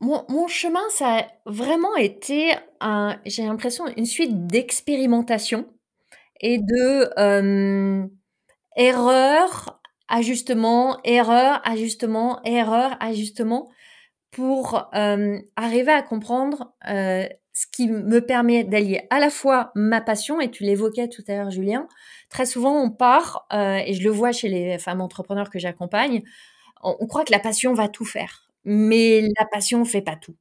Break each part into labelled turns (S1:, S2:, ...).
S1: Mon, mon chemin, ça a vraiment été, un, j'ai l'impression, une suite d'expérimentations et de euh, erreurs, ajustements, erreurs, ajustements, erreurs, ajustements, pour euh, arriver à comprendre euh, ce qui me permet d'allier à la fois ma passion, et tu l'évoquais tout à l'heure, Julien, très souvent on part, euh, et je le vois chez les femmes entrepreneurs que j'accompagne, on, on croit que la passion va tout faire, mais la passion fait pas tout.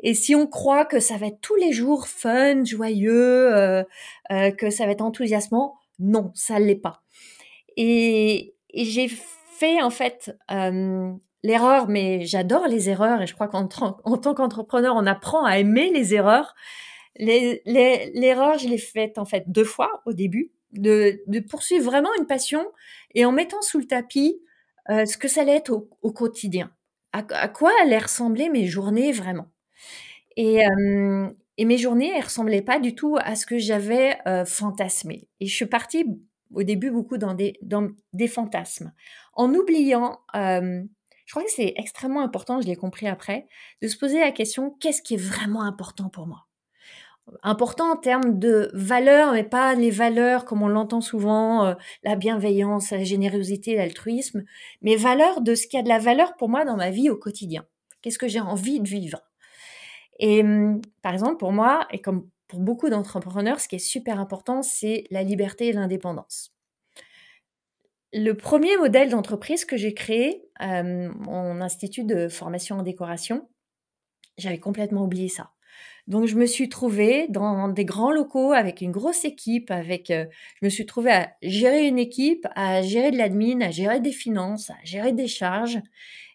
S1: Et si on croit que ça va être tous les jours fun, joyeux, euh, euh, que ça va être enthousiasmant, non, ça l'est pas. Et, et j'ai fait en fait euh, l'erreur, mais j'adore les erreurs et je crois qu'en en tant qu'entrepreneur, on apprend à aimer les erreurs. L'erreur, les, les, je l'ai faite en fait deux fois au début, de, de, poursuivre vraiment une passion et en mettant sous le tapis euh, ce que ça allait être au, au quotidien. À, quoi allaient ressembler mes journées vraiment. Et, euh, mes journées, elles ressemblaient pas du tout à ce que j'avais euh, fantasmé. Et je suis partie au début beaucoup dans des, dans des fantasmes, en oubliant, euh, je crois que c'est extrêmement important, je l'ai compris après, de se poser la question, qu'est-ce qui est vraiment important pour moi? Important en termes de valeurs, mais pas les valeurs comme on l'entend souvent, euh, la bienveillance, la générosité, l'altruisme, mais valeurs de ce qui a de la valeur pour moi dans ma vie au quotidien. Qu'est-ce que j'ai envie de vivre? Et par exemple, pour moi, et comme pour beaucoup d'entrepreneurs, ce qui est super important, c'est la liberté et l'indépendance. Le premier modèle d'entreprise que j'ai créé, euh, mon institut de formation en décoration, j'avais complètement oublié ça. Donc je me suis trouvée dans des grands locaux avec une grosse équipe, avec euh, je me suis trouvée à gérer une équipe, à gérer de l'admin, à gérer des finances, à gérer des charges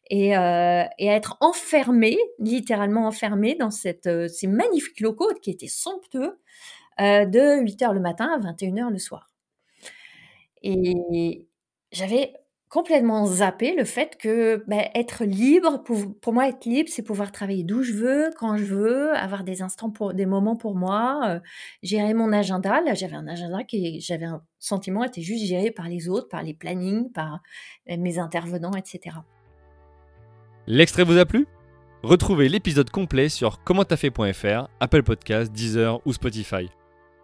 S1: et, euh, à être enfermée, littéralement enfermée dans euh, ces magnifiques locaux qui étaient somptueux de 8 heures le matin à 21 heures le soir. Et j'avais complètement zappé le fait que bah, être libre, pour, moi être libre, c'est pouvoir travailler d'où je veux, quand je veux, avoir des instants pour des moments pour moi, euh, gérer mon agenda. Là, j'avais un agenda qui, j'avais un sentiment était juste géré par les autres, par les plannings, par mes intervenants, etc.
S2: L'extrait vous a plu? Retrouvez l'épisode complet sur commenttafait.fr, Apple Podcasts, Deezer ou Spotify.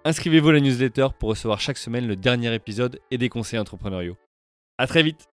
S2: Inscrivez-vous à la newsletter pour recevoir chaque semaine le dernier épisode et des conseils entrepreneuriaux. À très vite